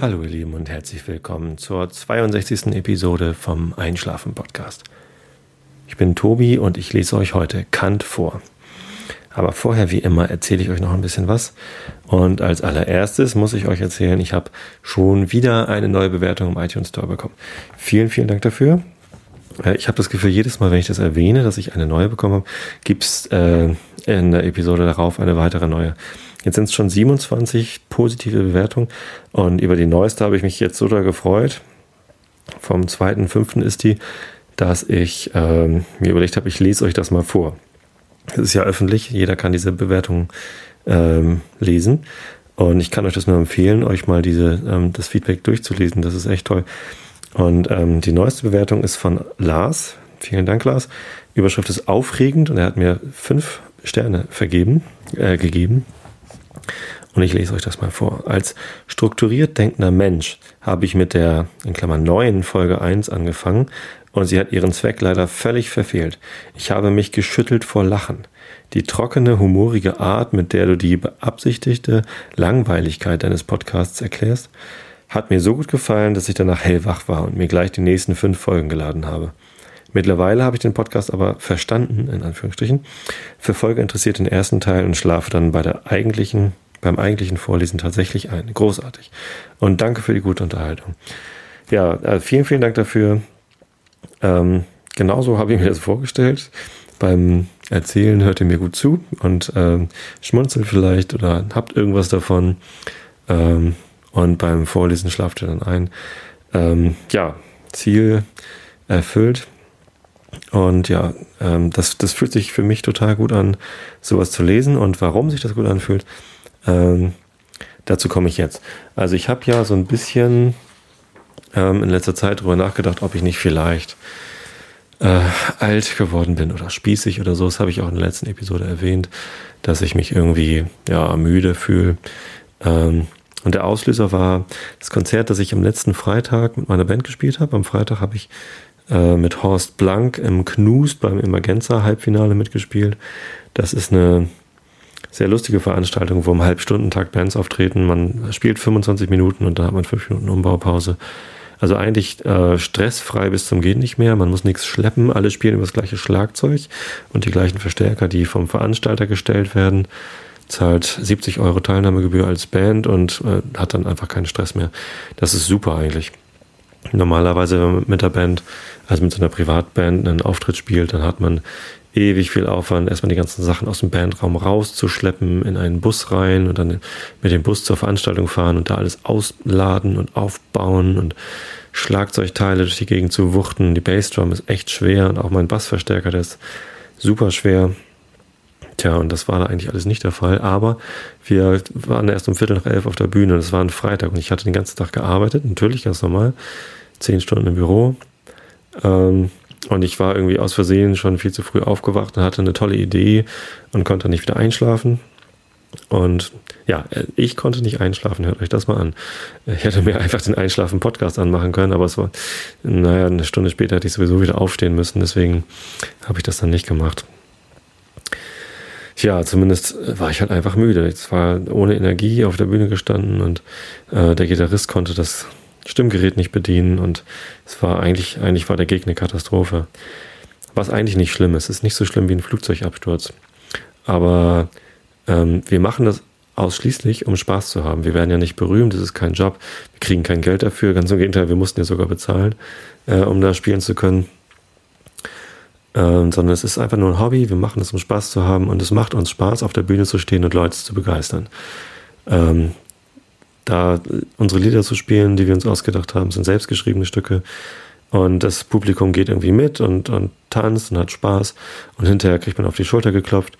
Hallo ihr Lieben und herzlich willkommen zur 62. Episode vom Einschlafen Podcast. Ich bin Tobi und ich lese euch heute Kant vor. Aber vorher, wie immer, erzähle ich euch noch ein bisschen was. Und als allererstes muss ich euch erzählen, ich habe schon wieder eine neue Bewertung im iTunes Store bekommen. Vielen, vielen Dank dafür. Äh, ich habe das Gefühl, jedes Mal, wenn ich das erwähne, dass ich eine neue bekommen habe, gibt es äh, in der Episode darauf eine weitere neue. Jetzt sind es schon 27 positive Bewertungen und über die neueste habe ich mich jetzt so da gefreut. Vom 2.5. ist die, dass ich ähm, mir überlegt habe, ich lese euch das mal vor. Es ist ja öffentlich, jeder kann diese Bewertung ähm, lesen. Und ich kann euch das nur empfehlen, euch mal diese, ähm, das Feedback durchzulesen. Das ist echt toll. Und ähm, die neueste Bewertung ist von Lars. Vielen Dank, Lars. Überschrift ist aufregend und er hat mir fünf Sterne vergeben, äh, gegeben. Und ich lese euch das mal vor. Als strukturiert denkender Mensch habe ich mit der, in Klammern 9, Folge 1 angefangen und sie hat ihren Zweck leider völlig verfehlt. Ich habe mich geschüttelt vor Lachen. Die trockene, humorige Art, mit der du die beabsichtigte Langweiligkeit deines Podcasts erklärst, hat mir so gut gefallen, dass ich danach hellwach war und mir gleich die nächsten fünf Folgen geladen habe. Mittlerweile habe ich den Podcast aber verstanden, in Anführungsstrichen, verfolge interessiert den ersten Teil und schlafe dann bei der eigentlichen, beim eigentlichen Vorlesen tatsächlich ein. Großartig. Und danke für die gute Unterhaltung. Ja, äh, vielen, vielen Dank dafür. Ähm, genauso habe ich mir das vorgestellt. Beim Erzählen hört ihr mir gut zu und ähm, schmunzelt vielleicht oder habt irgendwas davon. Ähm, und beim Vorlesen schlaft ihr dann ein. Ähm, ja, Ziel erfüllt. Und ja, ähm, das, das fühlt sich für mich total gut an, sowas zu lesen. Und warum sich das gut anfühlt, ähm, dazu komme ich jetzt. Also ich habe ja so ein bisschen ähm, in letzter Zeit darüber nachgedacht, ob ich nicht vielleicht äh, alt geworden bin oder spießig oder so. Das habe ich auch in der letzten Episode erwähnt, dass ich mich irgendwie ja müde fühle. Ähm, und der Auslöser war das Konzert, das ich am letzten Freitag mit meiner Band gespielt habe. Am Freitag habe ich äh, mit Horst Blank im Knust beim Emergenza Halbfinale mitgespielt. Das ist eine sehr lustige Veranstaltung, wo im Halbstundentakt Bands auftreten. Man spielt 25 Minuten und da hat man fünf Minuten Umbaupause. Also eigentlich äh, stressfrei bis zum Gehen nicht mehr. Man muss nichts schleppen. Alle spielen über das gleiche Schlagzeug und die gleichen Verstärker, die vom Veranstalter gestellt werden. Zahlt 70 Euro Teilnahmegebühr als Band und äh, hat dann einfach keinen Stress mehr. Das ist super eigentlich. Normalerweise, wenn man mit der Band, also mit so einer Privatband, einen Auftritt spielt, dann hat man ewig viel Aufwand, erstmal die ganzen Sachen aus dem Bandraum rauszuschleppen, in einen Bus rein und dann mit dem Bus zur Veranstaltung fahren und da alles ausladen und aufbauen und Schlagzeugteile durch die Gegend zu wuchten. Die Bassdrum ist echt schwer und auch mein Bassverstärker, der ist super schwer. Tja, und das war da eigentlich alles nicht der Fall. Aber wir waren erst um Viertel nach elf auf der Bühne. Das war ein Freitag und ich hatte den ganzen Tag gearbeitet, natürlich ganz normal. Zehn Stunden im Büro. Ähm, und ich war irgendwie aus Versehen schon viel zu früh aufgewacht und hatte eine tolle Idee und konnte nicht wieder einschlafen. Und ja, ich konnte nicht einschlafen, hört euch das mal an. Ich hätte mir einfach den Einschlafen-Podcast anmachen können, aber es war, naja, eine Stunde später hätte ich sowieso wieder aufstehen müssen, deswegen habe ich das dann nicht gemacht. Ja, zumindest war ich halt einfach müde. Ich war ohne Energie auf der Bühne gestanden und äh, der Gitarrist konnte das Stimmgerät nicht bedienen und es war eigentlich, eigentlich war der Gegner Katastrophe. Was eigentlich nicht schlimm ist. Es ist nicht so schlimm wie ein Flugzeugabsturz. Aber ähm, wir machen das ausschließlich, um Spaß zu haben. Wir werden ja nicht berühmt, das ist kein Job. Wir kriegen kein Geld dafür. Ganz im Gegenteil, wir mussten ja sogar bezahlen, äh, um da spielen zu können. Ähm, sondern es ist einfach nur ein Hobby. Wir machen es, um Spaß zu haben. Und es macht uns Spaß, auf der Bühne zu stehen und Leute zu begeistern. Ähm, da unsere Lieder zu spielen, die wir uns ausgedacht haben, sind selbstgeschriebene Stücke. Und das Publikum geht irgendwie mit und, und tanzt und hat Spaß. Und hinterher kriegt man auf die Schulter geklopft.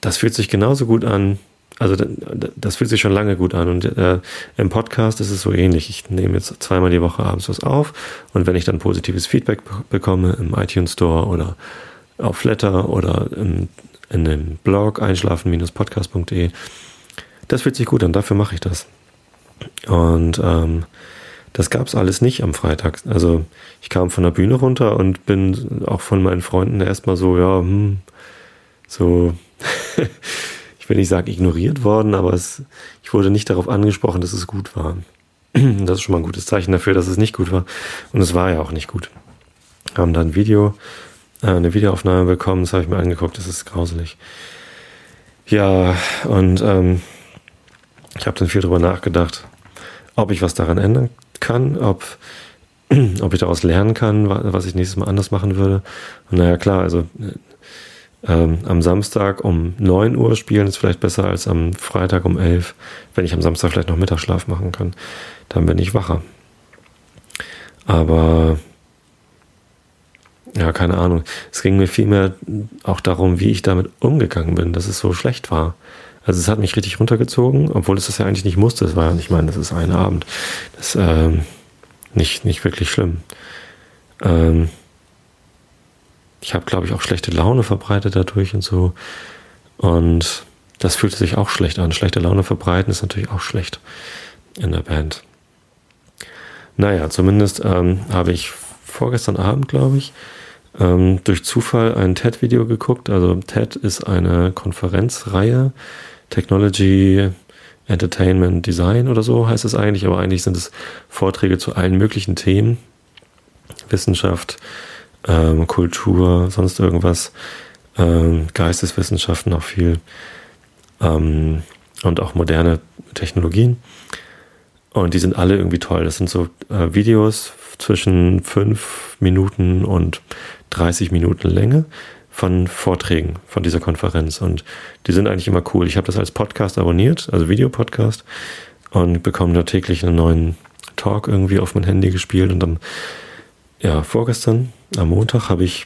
Das fühlt sich genauso gut an. Also das fühlt sich schon lange gut an. Und äh, im Podcast ist es so ähnlich. Ich nehme jetzt zweimal die Woche abends was auf. Und wenn ich dann positives Feedback bekomme im iTunes Store oder auf Flatter oder im, in dem Blog einschlafen-podcast.de, das fühlt sich gut an. Dafür mache ich das. Und ähm, das gab es alles nicht am Freitag. Also ich kam von der Bühne runter und bin auch von meinen Freunden erstmal so, ja, hm, so, ich will nicht sagen ignoriert worden, aber es, ich wurde nicht darauf angesprochen, dass es gut war. Das ist schon mal ein gutes Zeichen dafür, dass es nicht gut war. Und es war ja auch nicht gut. Haben dann ein Video, äh, eine Videoaufnahme bekommen, das habe ich mir angeguckt, das ist grauselig. Ja, und ähm, ich habe dann viel drüber nachgedacht, ob ich was daran ändern kann, ob, ob ich daraus lernen kann, was ich nächstes Mal anders machen würde. Und naja, klar, also ähm, am Samstag um 9 Uhr spielen ist vielleicht besser als am Freitag um 11, wenn ich am Samstag vielleicht noch Mittagsschlaf machen kann. Dann bin ich wacher. Aber ja, keine Ahnung. Es ging mir vielmehr auch darum, wie ich damit umgegangen bin, dass es so schlecht war. Also es hat mich richtig runtergezogen, obwohl es das ja eigentlich nicht musste. Es war ja, ich meine, das ist ein Abend. Das ist ähm, nicht, nicht wirklich schlimm. Ähm, ich habe, glaube ich, auch schlechte Laune verbreitet dadurch und so. Und das fühlte sich auch schlecht an. Schlechte Laune verbreiten ist natürlich auch schlecht in der Band. Naja, zumindest ähm, habe ich vorgestern Abend, glaube ich, ähm, durch Zufall ein TED-Video geguckt. Also TED ist eine Konferenzreihe, Technology, Entertainment, Design oder so heißt es eigentlich, aber eigentlich sind es Vorträge zu allen möglichen Themen. Wissenschaft, ähm, Kultur, sonst irgendwas, ähm, Geisteswissenschaften auch viel ähm, und auch moderne Technologien. Und die sind alle irgendwie toll. Das sind so äh, Videos zwischen fünf Minuten und 30 Minuten Länge von Vorträgen von dieser Konferenz. Und die sind eigentlich immer cool. Ich habe das als Podcast abonniert, also Videopodcast, und bekomme da täglich einen neuen Talk irgendwie auf mein Handy gespielt. Und dann, ja, vorgestern, am Montag, habe ich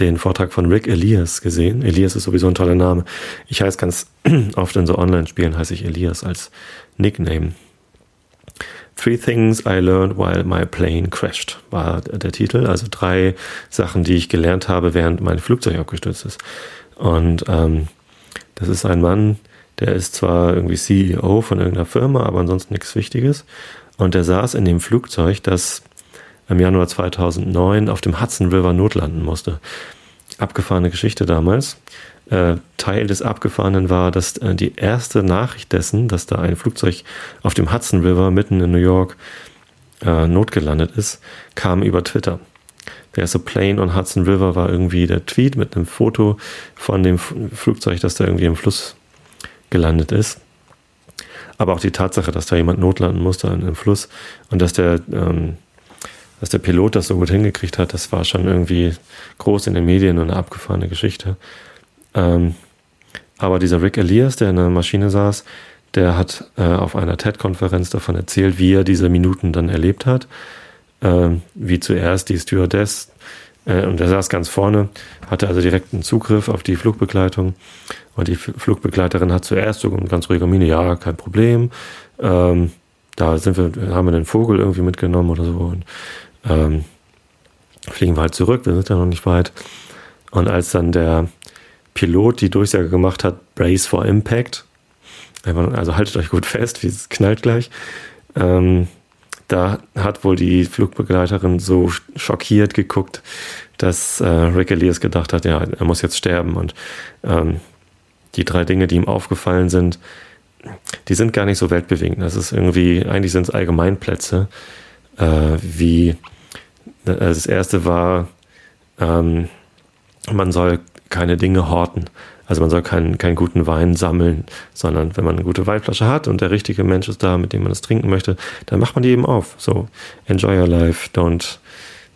den Vortrag von Rick Elias gesehen. Elias ist sowieso ein toller Name. Ich heiße ganz oft in so Online-Spielen, heiße ich Elias als Nickname. Three Things I Learned While My Plane Crashed war der Titel. Also drei Sachen, die ich gelernt habe, während mein Flugzeug abgestürzt ist. Und ähm, das ist ein Mann, der ist zwar irgendwie CEO von irgendeiner Firma, aber ansonsten nichts Wichtiges. Und der saß in dem Flugzeug, das im Januar 2009 auf dem Hudson River notlanden musste. Abgefahrene Geschichte damals. Äh, Teil des Abgefahrenen war, dass äh, die erste Nachricht dessen, dass da ein Flugzeug auf dem Hudson River mitten in New York äh, notgelandet ist, kam über Twitter. Der erste Plane on Hudson River war irgendwie der Tweet mit einem Foto von dem Flugzeug, das da irgendwie im Fluss gelandet ist. Aber auch die Tatsache, dass da jemand notlanden musste im Fluss und dass der, ähm, dass der Pilot das so gut hingekriegt hat, das war schon irgendwie groß in den Medien und eine abgefahrene Geschichte. Ähm, aber dieser Rick Elias, der in der Maschine saß, der hat äh, auf einer TED-Konferenz davon erzählt, wie er diese Minuten dann erlebt hat. Ähm, wie zuerst die Stewardess, äh, und er saß ganz vorne, hatte also direkten Zugriff auf die Flugbegleitung. Und die Flugbegleiterin hat zuerst so ganz ruhige Miene, ja, kein Problem. Ähm, da sind wir, haben wir einen Vogel irgendwie mitgenommen oder so. Und ähm, fliegen wir halt zurück, wir sind ja noch nicht weit. Und als dann der Pilot die Durchsage gemacht hat, Brace for Impact. Also haltet euch gut fest, wie es knallt gleich. Ähm, da hat wohl die Flugbegleiterin so schockiert geguckt, dass äh, Rick Elias gedacht hat, ja, er muss jetzt sterben. Und ähm, die drei Dinge, die ihm aufgefallen sind, die sind gar nicht so weltbewegend. Das ist irgendwie, eigentlich sind es Allgemeinplätze, äh, wie das erste war, ähm, man soll keine Dinge horten. Also man soll keinen, keinen guten Wein sammeln, sondern wenn man eine gute Weinflasche hat und der richtige Mensch ist da, mit dem man es trinken möchte, dann macht man die eben auf. So, enjoy your life, don't,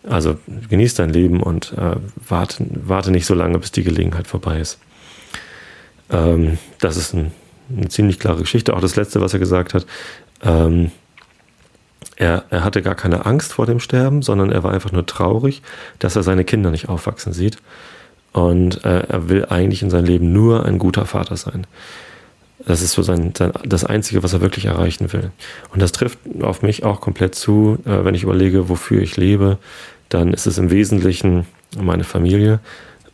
also genieß dein Leben und äh, warte, warte nicht so lange, bis die Gelegenheit vorbei ist. Ähm, das ist ein, eine ziemlich klare Geschichte. Auch das Letzte, was er gesagt hat, ähm, er, er hatte gar keine Angst vor dem Sterben, sondern er war einfach nur traurig, dass er seine Kinder nicht aufwachsen sieht. Und äh, er will eigentlich in seinem Leben nur ein guter Vater sein. Das ist so sein, sein, das Einzige, was er wirklich erreichen will. Und das trifft auf mich auch komplett zu, äh, wenn ich überlege, wofür ich lebe, dann ist es im Wesentlichen meine Familie.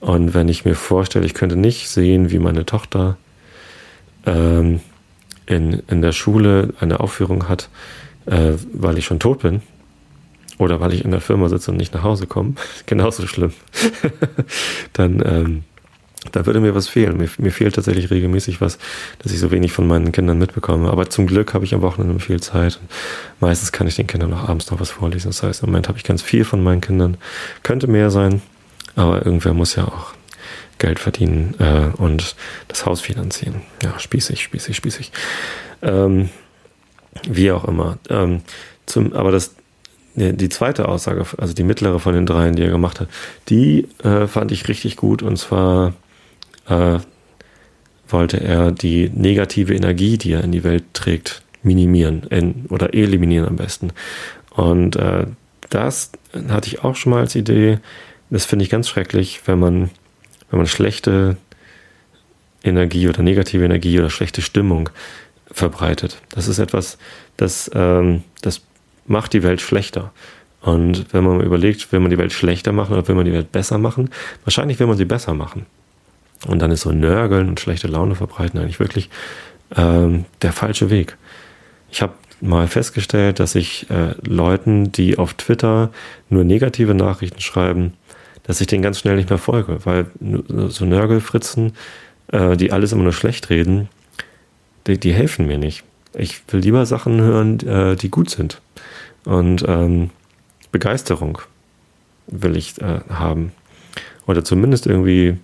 Und wenn ich mir vorstelle, ich könnte nicht sehen, wie meine Tochter ähm, in, in der Schule eine Aufführung hat, äh, weil ich schon tot bin, oder weil ich in der Firma sitze und nicht nach Hause komme, genauso schlimm, dann, ähm, da würde mir was fehlen. Mir, mir, fehlt tatsächlich regelmäßig was, dass ich so wenig von meinen Kindern mitbekomme. Aber zum Glück habe ich am Wochenende viel Zeit. meistens kann ich den Kindern auch abends noch was vorlesen. Das heißt, im Moment habe ich ganz viel von meinen Kindern. Könnte mehr sein, aber irgendwer muss ja auch Geld verdienen äh, und das Haus finanzieren. Ja, spießig, spießig, spießig. Ähm, wie auch immer. Ähm, zum, aber das, die zweite Aussage, also die mittlere von den dreien, die er gemacht hat, die äh, fand ich richtig gut. Und zwar äh, wollte er die negative Energie, die er in die Welt trägt, minimieren in, oder eliminieren am besten. Und äh, das hatte ich auch schon mal als Idee. Das finde ich ganz schrecklich, wenn man, wenn man schlechte Energie oder negative Energie oder schlechte Stimmung verbreitet. Das ist etwas, das, ähm, das macht die Welt schlechter. Und wenn man überlegt, will man die Welt schlechter machen oder will man die Welt besser machen? Wahrscheinlich will man sie besser machen. Und dann ist so Nörgeln und schlechte Laune verbreiten eigentlich wirklich ähm, der falsche Weg. Ich habe mal festgestellt, dass ich äh, Leuten, die auf Twitter nur negative Nachrichten schreiben, dass ich denen ganz schnell nicht mehr folge, weil so Nörgelfritzen, äh, die alles immer nur schlecht reden, die, die helfen mir nicht. Ich will lieber Sachen hören, äh, die gut sind. Und ähm, Begeisterung will ich äh, haben. Oder zumindest irgendwie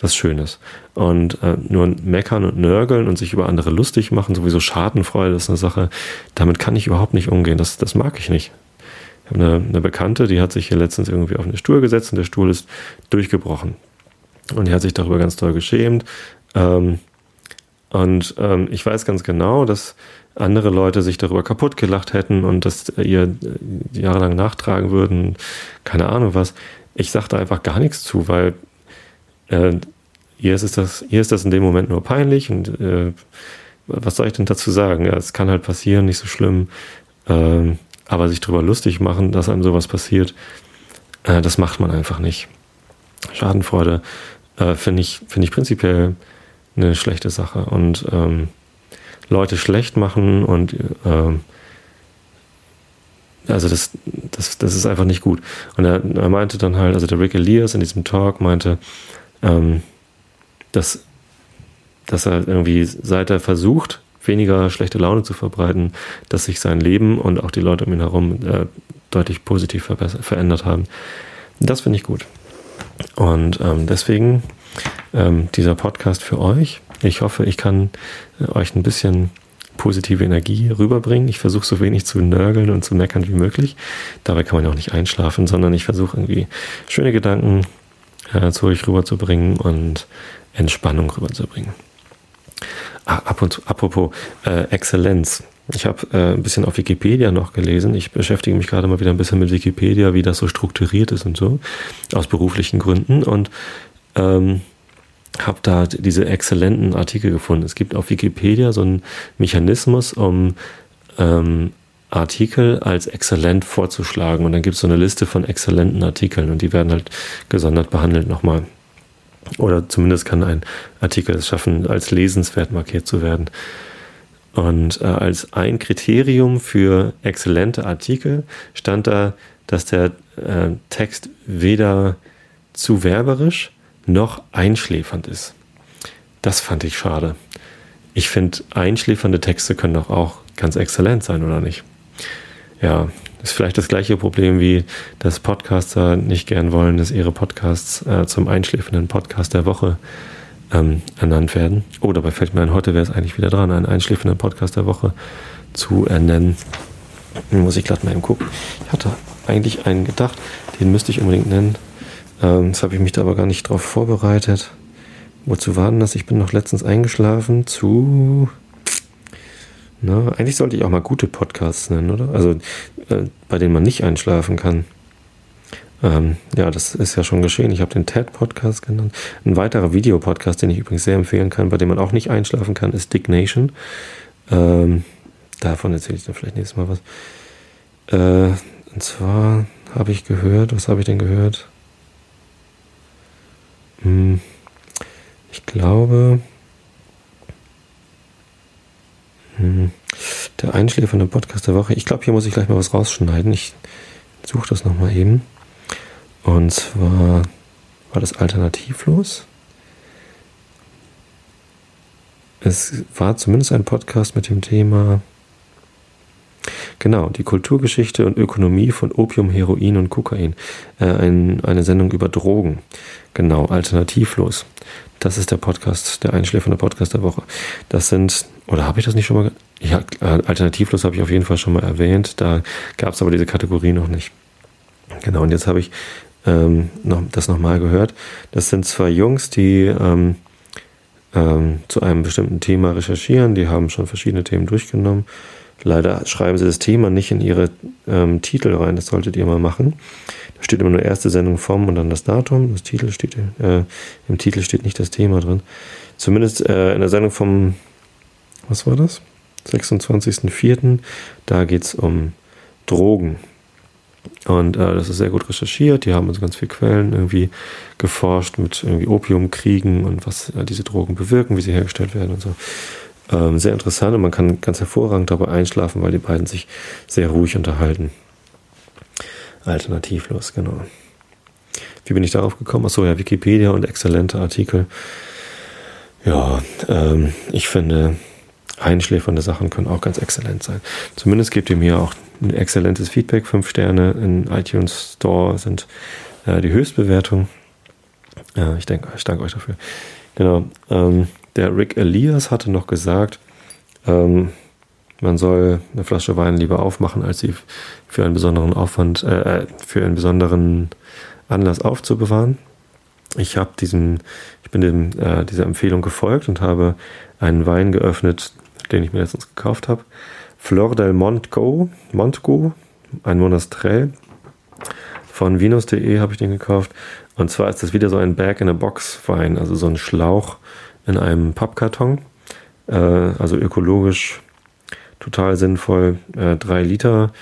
was Schönes. Und äh, nur meckern und nörgeln und sich über andere lustig machen, sowieso Schadenfreude ist eine Sache, damit kann ich überhaupt nicht umgehen. Das, das mag ich nicht. Ich habe eine, eine Bekannte, die hat sich hier letztens irgendwie auf einen Stuhl gesetzt und der Stuhl ist durchgebrochen. Und die hat sich darüber ganz toll geschämt. Ähm, und ähm, ich weiß ganz genau, dass andere Leute sich darüber kaputt gelacht hätten und das ihr äh, jahrelang nachtragen würden, keine Ahnung was. Ich sagte einfach gar nichts zu, weil äh, ihr, ist das, ihr ist das in dem Moment nur peinlich und äh, was soll ich denn dazu sagen? Ja, es kann halt passieren, nicht so schlimm. Äh, aber sich darüber lustig machen, dass einem sowas passiert, äh, das macht man einfach nicht. Schadenfreude äh, finde ich, finde ich prinzipiell eine schlechte Sache. Und ähm, Leute schlecht machen und ähm, also das, das, das ist einfach nicht gut. Und er, er, meinte dann halt, also der Rick Elias in diesem Talk meinte, ähm, dass, dass er irgendwie, seit er versucht, weniger schlechte Laune zu verbreiten, dass sich sein Leben und auch die Leute um ihn herum äh, deutlich positiv verändert haben. Das finde ich gut. Und ähm, deswegen ähm, dieser Podcast für euch. Ich hoffe, ich kann äh, euch ein bisschen positive Energie rüberbringen. Ich versuche so wenig zu nörgeln und zu meckern wie möglich. Dabei kann man ja auch nicht einschlafen, sondern ich versuche irgendwie schöne Gedanken äh, zu euch rüberzubringen und Entspannung rüberzubringen. Ah, ab und zu, apropos äh, Exzellenz. Ich habe äh, ein bisschen auf Wikipedia noch gelesen. Ich beschäftige mich gerade mal wieder ein bisschen mit Wikipedia, wie das so strukturiert ist und so, aus beruflichen Gründen. Und ähm, habe da diese exzellenten Artikel gefunden. Es gibt auf Wikipedia so einen Mechanismus, um ähm, Artikel als exzellent vorzuschlagen. Und dann gibt es so eine Liste von exzellenten Artikeln und die werden halt gesondert behandelt nochmal. Oder zumindest kann ein Artikel es schaffen, als lesenswert markiert zu werden. Und äh, als ein Kriterium für exzellente Artikel stand da, dass der äh, Text weder zu werberisch noch einschläfernd ist. Das fand ich schade. Ich finde, einschläfernde Texte können doch auch ganz exzellent sein, oder nicht? Ja, ist vielleicht das gleiche Problem wie, dass Podcaster nicht gern wollen, dass ihre Podcasts äh, zum einschläfenden Podcast der Woche ähm, ernannt werden. Oh, dabei fällt mir ein, heute wäre es eigentlich wieder dran, einen einschläfenden Podcast der Woche zu ernennen. Muss ich glatt mal eben gucken. Ich hatte eigentlich einen gedacht, den müsste ich unbedingt nennen. Ähm, jetzt habe ich mich da aber gar nicht drauf vorbereitet. Wozu war denn das? Ich bin noch letztens eingeschlafen zu. Na, eigentlich sollte ich auch mal gute Podcasts nennen, oder? Also, äh, bei denen man nicht einschlafen kann. Ähm, ja, das ist ja schon geschehen. Ich habe den TED-Podcast genannt. Ein weiterer Videopodcast, den ich übrigens sehr empfehlen kann, bei dem man auch nicht einschlafen kann, ist Dick Nation. Ähm, davon erzähle ich dann vielleicht nächstes Mal was. Äh, und zwar habe ich gehört, was habe ich denn gehört? Hm. Ich glaube, hm. der Einschläfer der Podcast der Woche. Ich glaube, hier muss ich gleich mal was rausschneiden. Ich suche das nochmal eben. Und zwar war das alternativlos. Es war zumindest ein Podcast mit dem Thema genau, die Kulturgeschichte und Ökonomie von Opium, Heroin und Kokain. Äh, ein, eine Sendung über Drogen. Genau, alternativlos. Das ist der Podcast, der einschläfernde Podcast der Woche. Das sind, oder habe ich das nicht schon mal? Ja, alternativlos habe ich auf jeden Fall schon mal erwähnt. Da gab es aber diese Kategorie noch nicht. Genau, und jetzt habe ich ähm, noch, das nochmal gehört. Das sind zwei Jungs, die ähm, ähm, zu einem bestimmten Thema recherchieren. Die haben schon verschiedene Themen durchgenommen. Leider schreiben sie das Thema nicht in ihre ähm, Titel rein. Das solltet ihr mal machen. Da steht immer nur erste Sendung vom und dann das Datum. Das Titel steht, äh, Im Titel steht nicht das Thema drin. Zumindest äh, in der Sendung vom, was war das? 26.04. Da geht es um Drogen. Und äh, das ist sehr gut recherchiert. Die haben uns ganz viele Quellen irgendwie geforscht mit irgendwie Opiumkriegen und was äh, diese Drogen bewirken, wie sie hergestellt werden und so. Ähm, sehr interessant und man kann ganz hervorragend dabei einschlafen, weil die beiden sich sehr ruhig unterhalten. Alternativlos, genau. Wie bin ich darauf gekommen? Achso, ja, Wikipedia und exzellente Artikel. Ja, ähm, ich finde, einschläfernde Sachen können auch ganz exzellent sein. Zumindest gebt ihr mir auch ein exzellentes Feedback. Fünf Sterne in iTunes Store sind äh, die Höchstbewertung. Ja, ich denke, ich danke euch dafür. Genau. Ähm, der Rick Elias hatte noch gesagt, ähm, man soll eine Flasche Wein lieber aufmachen, als sie für einen besonderen Aufwand, äh, äh für einen besonderen Anlass aufzubewahren. Ich habe diesem, ich bin dem, äh, dieser Empfehlung gefolgt und habe einen Wein geöffnet, den ich mir letztens gekauft habe. Flor del Montgo, Montgo, ein Monastrell. Von Venus.de habe ich den gekauft. Und zwar ist das wieder so ein Bag-in-a-Box-Wein, also so ein Schlauch in einem Pappkarton. Äh, also ökologisch total sinnvoll. Äh, drei Liter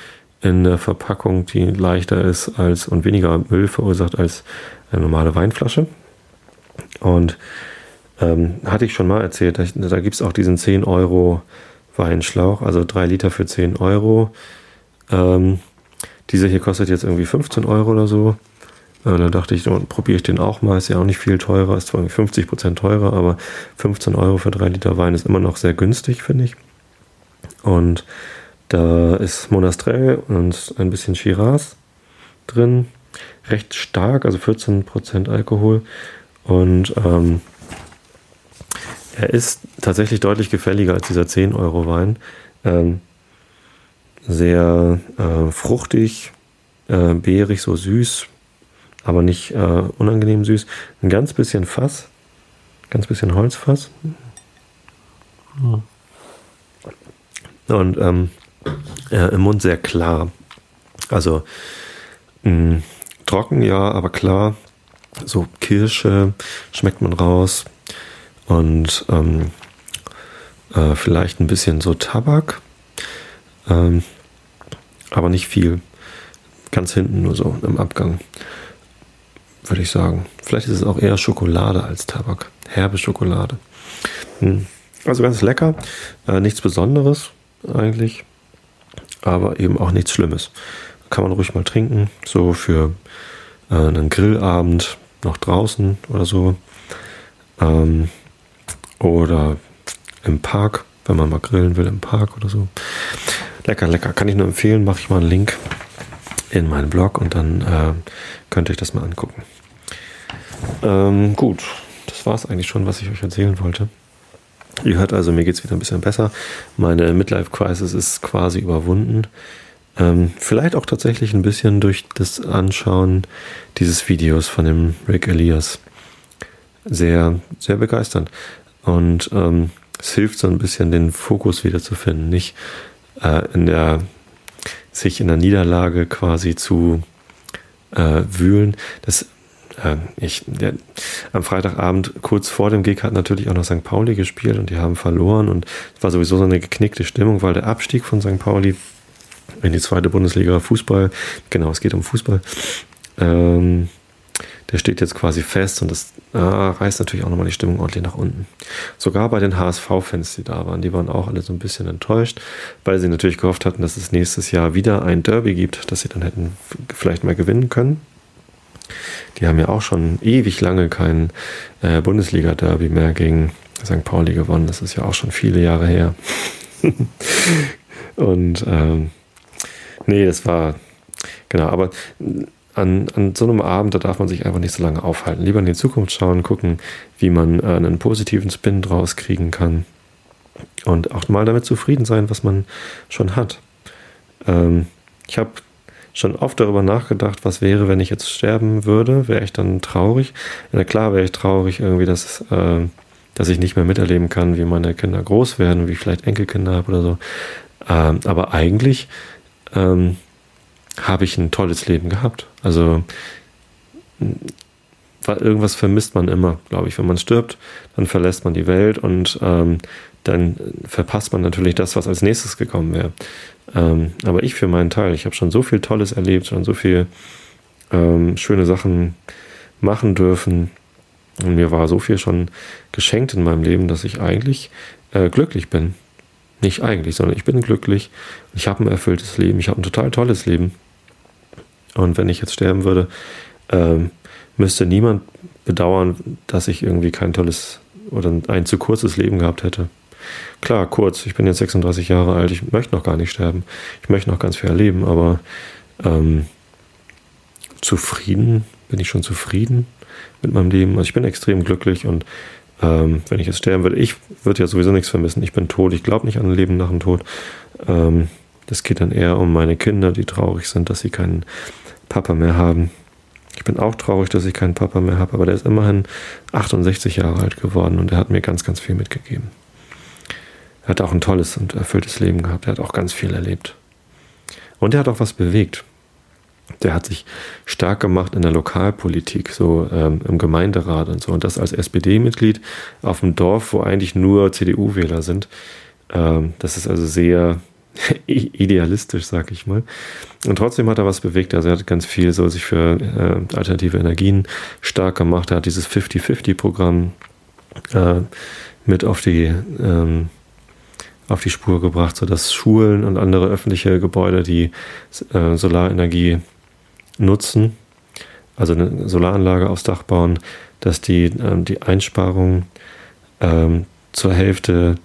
in der Verpackung, die leichter ist als und weniger Müll verursacht als eine normale Weinflasche. Und ähm, hatte ich schon mal erzählt, da, da gibt es auch diesen 10 Euro Weinschlauch, also 3 Liter für 10 Euro. Ähm, dieser hier kostet jetzt irgendwie 15 Euro oder so. Äh, da dachte ich, probiere ich den auch mal. Ist ja auch nicht viel teurer, ist zwar 50 Prozent teurer, aber 15 Euro für 3 Liter Wein ist immer noch sehr günstig, finde ich. Und da ist Monastrell und ein bisschen Shiraz drin. Recht stark, also 14 Prozent Alkohol. Und ähm, er ist tatsächlich deutlich gefälliger als dieser 10 Euro Wein. Ähm, sehr äh, fruchtig, äh, beerig, so süß, aber nicht äh, unangenehm süß. Ein ganz bisschen Fass, ganz bisschen Holzfass. Und ähm, im Mund sehr klar. Also mh, trocken, ja, aber klar. So Kirsche schmeckt man raus. Und ähm, äh, vielleicht ein bisschen so Tabak. Ähm, aber nicht viel. Ganz hinten nur so im Abgang würde ich sagen. Vielleicht ist es auch eher Schokolade als Tabak. Herbe Schokolade. Hm. Also ganz lecker. Äh, nichts Besonderes eigentlich. Aber eben auch nichts Schlimmes. Kann man ruhig mal trinken. So für äh, einen Grillabend noch draußen oder so. Ähm, oder im Park, wenn man mal grillen will im Park oder so. Lecker, lecker. Kann ich nur empfehlen. Mache ich mal einen Link in meinen Blog und dann äh, könnt ihr euch das mal angucken. Ähm, gut, das war es eigentlich schon, was ich euch erzählen wollte. Ihr hört also, mir geht es wieder ein bisschen besser. Meine Midlife-Crisis ist quasi überwunden. Ähm, vielleicht auch tatsächlich ein bisschen durch das Anschauen dieses Videos von dem Rick Elias. Sehr, sehr begeisternd. Und ähm, es hilft so ein bisschen, den Fokus wieder zu finden. Nicht äh, in der, sich in der Niederlage quasi zu äh, wühlen. Das äh, ich, der, am Freitagabend kurz vor dem Gig hat natürlich auch noch St. Pauli gespielt und die haben verloren und es war sowieso so eine geknickte Stimmung, weil der Abstieg von St. Pauli in die zweite Bundesliga Fußball, genau, es geht um Fußball, ähm, der steht jetzt quasi fest und das äh, reißt natürlich auch nochmal die Stimmung ordentlich nach unten. Sogar bei den HSV-Fans, die da waren, die waren auch alle so ein bisschen enttäuscht, weil sie natürlich gehofft hatten, dass es nächstes Jahr wieder ein Derby gibt, das sie dann hätten vielleicht mal gewinnen können. Die haben ja auch schon ewig lange kein äh, Bundesliga-Derby mehr gegen St. Pauli gewonnen. Das ist ja auch schon viele Jahre her. und ähm, nee, das war, genau, aber an, an so einem Abend, da darf man sich einfach nicht so lange aufhalten. Lieber in die Zukunft schauen, gucken, wie man äh, einen positiven Spin draus kriegen kann. Und auch mal damit zufrieden sein, was man schon hat. Ähm, ich habe schon oft darüber nachgedacht, was wäre, wenn ich jetzt sterben würde. Wäre ich dann traurig? Na klar wäre ich traurig, irgendwie, dass, äh, dass ich nicht mehr miterleben kann, wie meine Kinder groß werden, wie ich vielleicht Enkelkinder habe oder so. Ähm, aber eigentlich ähm, habe ich ein tolles Leben gehabt. Also irgendwas vermisst man immer, glaube ich. Wenn man stirbt, dann verlässt man die Welt und ähm, dann verpasst man natürlich das, was als nächstes gekommen wäre. Ähm, aber ich für meinen Teil, ich habe schon so viel Tolles erlebt, schon so viel ähm, schöne Sachen machen dürfen. Und mir war so viel schon geschenkt in meinem Leben, dass ich eigentlich äh, glücklich bin. Nicht eigentlich, sondern ich bin glücklich. Ich habe ein erfülltes Leben. Ich habe ein total tolles Leben. Und wenn ich jetzt sterben würde, ähm, müsste niemand bedauern, dass ich irgendwie kein tolles oder ein zu kurzes Leben gehabt hätte. Klar, kurz, ich bin jetzt 36 Jahre alt, ich möchte noch gar nicht sterben. Ich möchte noch ganz viel erleben, aber ähm, zufrieden, bin ich schon zufrieden mit meinem Leben. Also ich bin extrem glücklich und ähm, wenn ich jetzt sterben würde, ich würde ja sowieso nichts vermissen. Ich bin tot, ich glaube nicht an ein Leben nach dem Tod. Ähm, das geht dann eher um meine Kinder, die traurig sind, dass sie keinen Papa mehr haben. Ich bin auch traurig, dass ich keinen Papa mehr habe, aber der ist immerhin 68 Jahre alt geworden und er hat mir ganz, ganz viel mitgegeben. Er hat auch ein tolles und erfülltes Leben gehabt. Er hat auch ganz viel erlebt. Und er hat auch was bewegt. Der hat sich stark gemacht in der Lokalpolitik, so ähm, im Gemeinderat und so. Und das als SPD-Mitglied auf dem Dorf, wo eigentlich nur CDU-Wähler sind. Ähm, das ist also sehr idealistisch, sag ich mal. Und trotzdem hat er was bewegt. Also er hat ganz viel so sich für äh, alternative Energien stark gemacht. Er hat dieses 50-50-Programm äh, mit auf die ähm, auf die Spur gebracht, sodass Schulen und andere öffentliche Gebäude, die äh, Solarenergie nutzen, also eine Solaranlage aufs Dach bauen, dass die ähm, die Einsparung ähm, zur Hälfte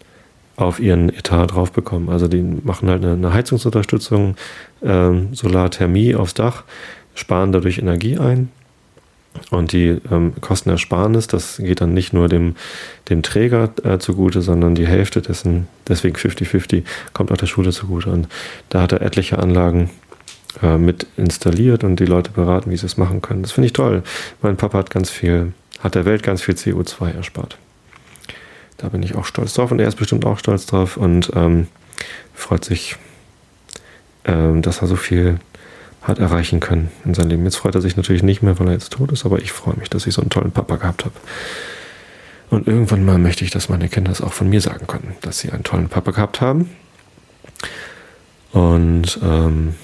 auf ihren Etat drauf bekommen. Also die machen halt eine, eine Heizungsunterstützung, ähm, Solarthermie aufs Dach, sparen dadurch Energie ein und die ähm, Kostenersparnis, das geht dann nicht nur dem, dem Träger äh, zugute, sondern die Hälfte dessen, deswegen 50-50, kommt auch der Schule zugute. Und da hat er etliche Anlagen äh, mit installiert und die Leute beraten, wie sie es machen können. Das finde ich toll. Mein Papa hat ganz viel, hat der Welt ganz viel CO2 erspart. Da bin ich auch stolz drauf und er ist bestimmt auch stolz drauf und ähm, freut sich, ähm, dass er so viel hat erreichen können in seinem Leben. Jetzt freut er sich natürlich nicht mehr, weil er jetzt tot ist, aber ich freue mich, dass ich so einen tollen Papa gehabt habe. Und irgendwann mal möchte ich, dass meine Kinder es auch von mir sagen können, dass sie einen tollen Papa gehabt haben. Und ähm,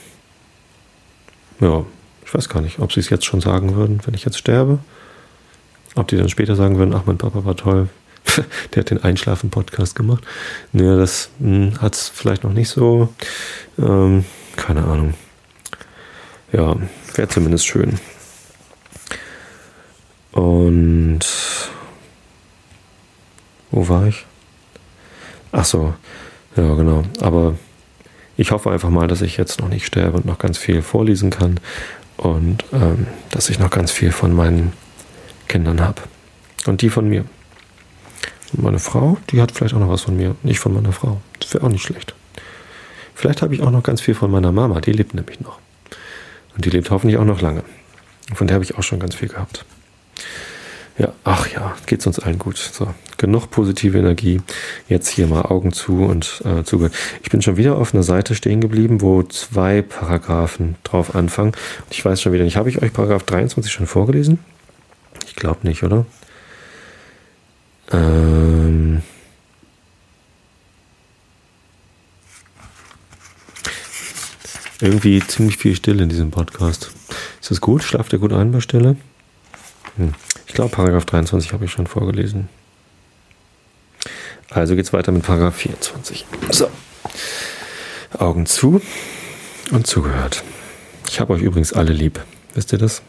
ja, ich weiß gar nicht, ob sie es jetzt schon sagen würden, wenn ich jetzt sterbe. Ob die dann später sagen würden, ach, mein Papa war toll, der hat den Einschlafen-Podcast gemacht. Naja, das hm, hat es vielleicht noch nicht so. Ähm, keine Ahnung. Ja, wäre zumindest schön. Und wo war ich? Ach so, ja genau. Aber ich hoffe einfach mal, dass ich jetzt noch nicht sterbe und noch ganz viel vorlesen kann und ähm, dass ich noch ganz viel von meinen Kindern habe und die von mir. Und meine Frau, die hat vielleicht auch noch was von mir, nicht von meiner Frau. Das wäre auch nicht schlecht. Vielleicht habe ich auch noch ganz viel von meiner Mama, die lebt nämlich noch. Und die lebt hoffentlich auch noch lange. Von der habe ich auch schon ganz viel gehabt. Ja, ach ja, geht's uns allen gut. So, genug positive Energie. Jetzt hier mal Augen zu und äh, zugehört. Ich bin schon wieder auf einer Seite stehen geblieben, wo zwei Paragraphen drauf anfangen. Und ich weiß schon wieder nicht, habe ich euch Paragraph 23 schon vorgelesen? Ich glaube nicht, oder? Ähm, irgendwie ziemlich viel Stille in diesem Podcast. Ist das gut? Schlaft ihr gut ein bei Stille? Hm. Glaube, Paragraph 23 habe ich schon vorgelesen. Also geht's weiter mit Paragraph 24. So. Augen zu und zugehört. Ich habe euch übrigens alle lieb. Wisst ihr das?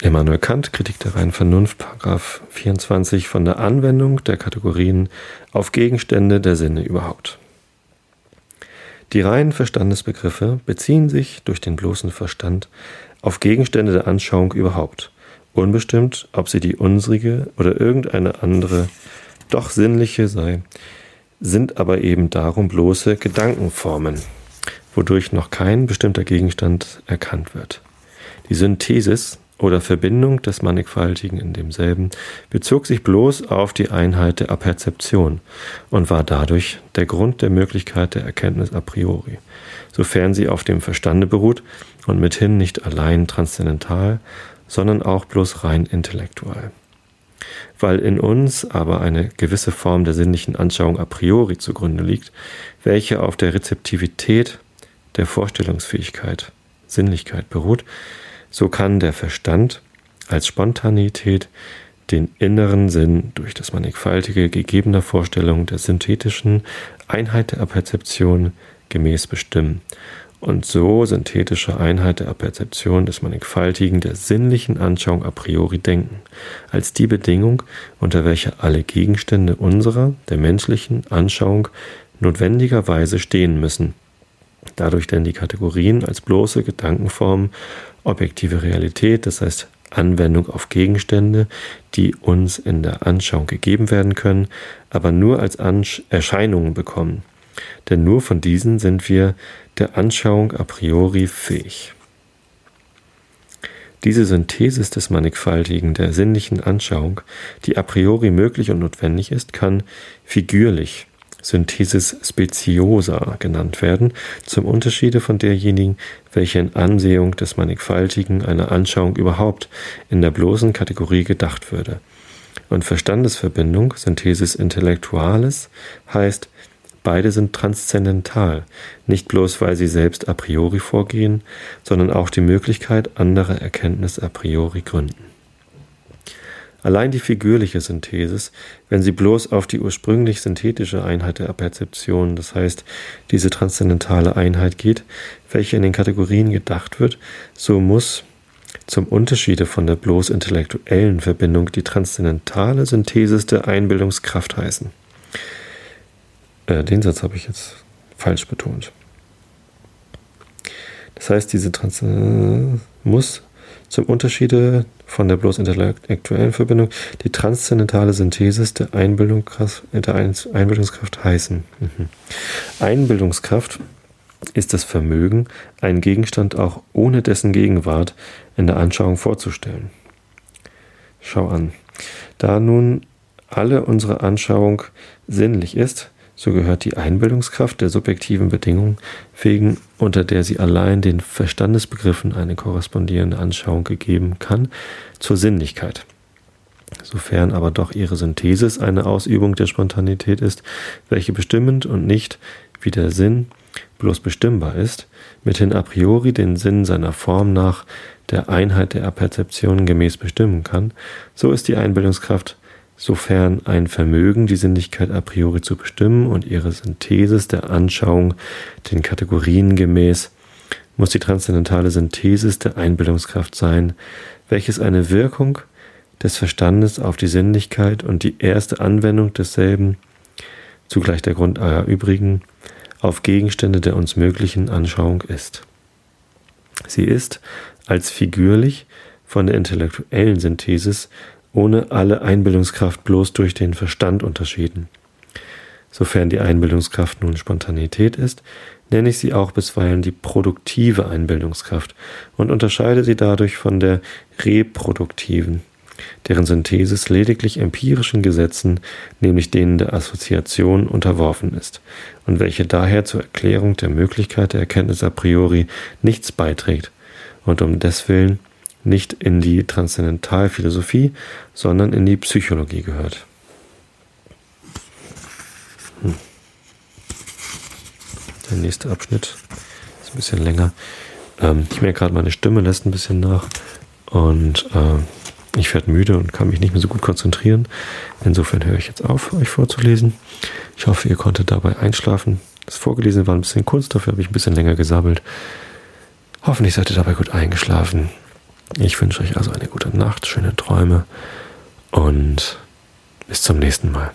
Immanuel Kant, Kritik der reinen Vernunft, Paragraph 24 von der Anwendung der Kategorien auf Gegenstände der Sinne überhaupt. Die reinen Verstandesbegriffe beziehen sich durch den bloßen Verstand auf Gegenstände der Anschauung überhaupt, unbestimmt, ob sie die unsrige oder irgendeine andere doch sinnliche sei, sind aber eben darum bloße Gedankenformen, wodurch noch kein bestimmter Gegenstand erkannt wird. Die Synthesis oder Verbindung des Mannigfaltigen in demselben bezog sich bloß auf die Einheit der Aperzeption und war dadurch der Grund der Möglichkeit der Erkenntnis a priori, sofern sie auf dem Verstande beruht und mithin nicht allein transzendental, sondern auch bloß rein intellektual. Weil in uns aber eine gewisse Form der sinnlichen Anschauung a priori zugrunde liegt, welche auf der Rezeptivität der Vorstellungsfähigkeit, Sinnlichkeit beruht, so kann der Verstand als Spontanität den inneren Sinn durch das mannigfaltige gegebener Vorstellung der synthetischen Einheit der Perzeption gemäß bestimmen und so synthetische Einheit der Perzeption des Mannigfaltigen der sinnlichen Anschauung a priori denken, als die Bedingung, unter welcher alle Gegenstände unserer, der menschlichen Anschauung notwendigerweise stehen müssen, dadurch denn die Kategorien als bloße Gedankenformen objektive Realität, das heißt Anwendung auf Gegenstände, die uns in der Anschauung gegeben werden können, aber nur als Ansch Erscheinungen bekommen. Denn nur von diesen sind wir der Anschauung a priori fähig. Diese Synthesis des Mannigfaltigen der sinnlichen Anschauung, die a priori möglich und notwendig ist, kann figürlich Synthesis speciosa genannt werden, zum Unterschiede von derjenigen, welche in Ansehung des Mannigfaltigen einer Anschauung überhaupt in der bloßen Kategorie gedacht würde. Und Verstandesverbindung, Synthesis intellectualis, heißt, beide sind transzendental, nicht bloß weil sie selbst a priori vorgehen, sondern auch die Möglichkeit anderer Erkenntnis a priori gründen. Allein die figürliche Synthesis, wenn sie bloß auf die ursprünglich synthetische Einheit der Perzeption, das heißt diese transzendentale Einheit geht, welche in den Kategorien gedacht wird, so muss zum Unterschiede von der bloß intellektuellen Verbindung die transzendentale Synthesis der Einbildungskraft heißen. Äh, den Satz habe ich jetzt falsch betont. Das heißt, diese Transzendenz muss zum Unterschiede von der bloß intellektuellen Verbindung die transzendentale Synthesis der, Einbildungskraft, der Einbildungskraft heißen. Mhm. Einbildungskraft ist das Vermögen, einen Gegenstand auch ohne dessen Gegenwart in der Anschauung vorzustellen. Schau an. Da nun alle unsere Anschauung sinnlich ist, so gehört die Einbildungskraft der subjektiven Bedingung, wegen unter der sie allein den Verstandesbegriffen eine korrespondierende Anschauung gegeben kann, zur Sinnlichkeit. Sofern aber doch ihre Synthesis eine Ausübung der Spontanität ist, welche bestimmend und nicht, wie der Sinn, bloß bestimmbar ist, mithin a priori den Sinn seiner Form nach der Einheit der Perzeption gemäß bestimmen kann, so ist die Einbildungskraft sofern ein Vermögen, die Sinnlichkeit a priori zu bestimmen und ihre Synthesis der Anschauung den Kategorien gemäß, muss die transzendentale Synthesis der Einbildungskraft sein, welches eine Wirkung des Verstandes auf die Sinnlichkeit und die erste Anwendung desselben, zugleich der Grund aller übrigen, auf Gegenstände der uns möglichen Anschauung ist. Sie ist als figürlich von der intellektuellen Synthesis ohne alle Einbildungskraft bloß durch den Verstand unterschieden. Sofern die Einbildungskraft nun Spontanität ist, nenne ich sie auch bisweilen die produktive Einbildungskraft und unterscheide sie dadurch von der reproduktiven, deren Synthesis lediglich empirischen Gesetzen, nämlich denen der Assoziation, unterworfen ist und welche daher zur Erklärung der Möglichkeit der Erkenntnis a priori nichts beiträgt und um deswillen nicht in die Transzendentalphilosophie, sondern in die Psychologie gehört. Hm. Der nächste Abschnitt ist ein bisschen länger. Ähm, ich merke gerade, meine Stimme lässt ein bisschen nach und äh, ich werde müde und kann mich nicht mehr so gut konzentrieren. Insofern höre ich jetzt auf, euch vorzulesen. Ich hoffe, ihr konntet dabei einschlafen. Das Vorgelesene war ein bisschen kurz, dafür habe ich ein bisschen länger gesammelt. Hoffentlich seid ihr dabei gut eingeschlafen. Ich wünsche euch also eine gute Nacht, schöne Träume und bis zum nächsten Mal.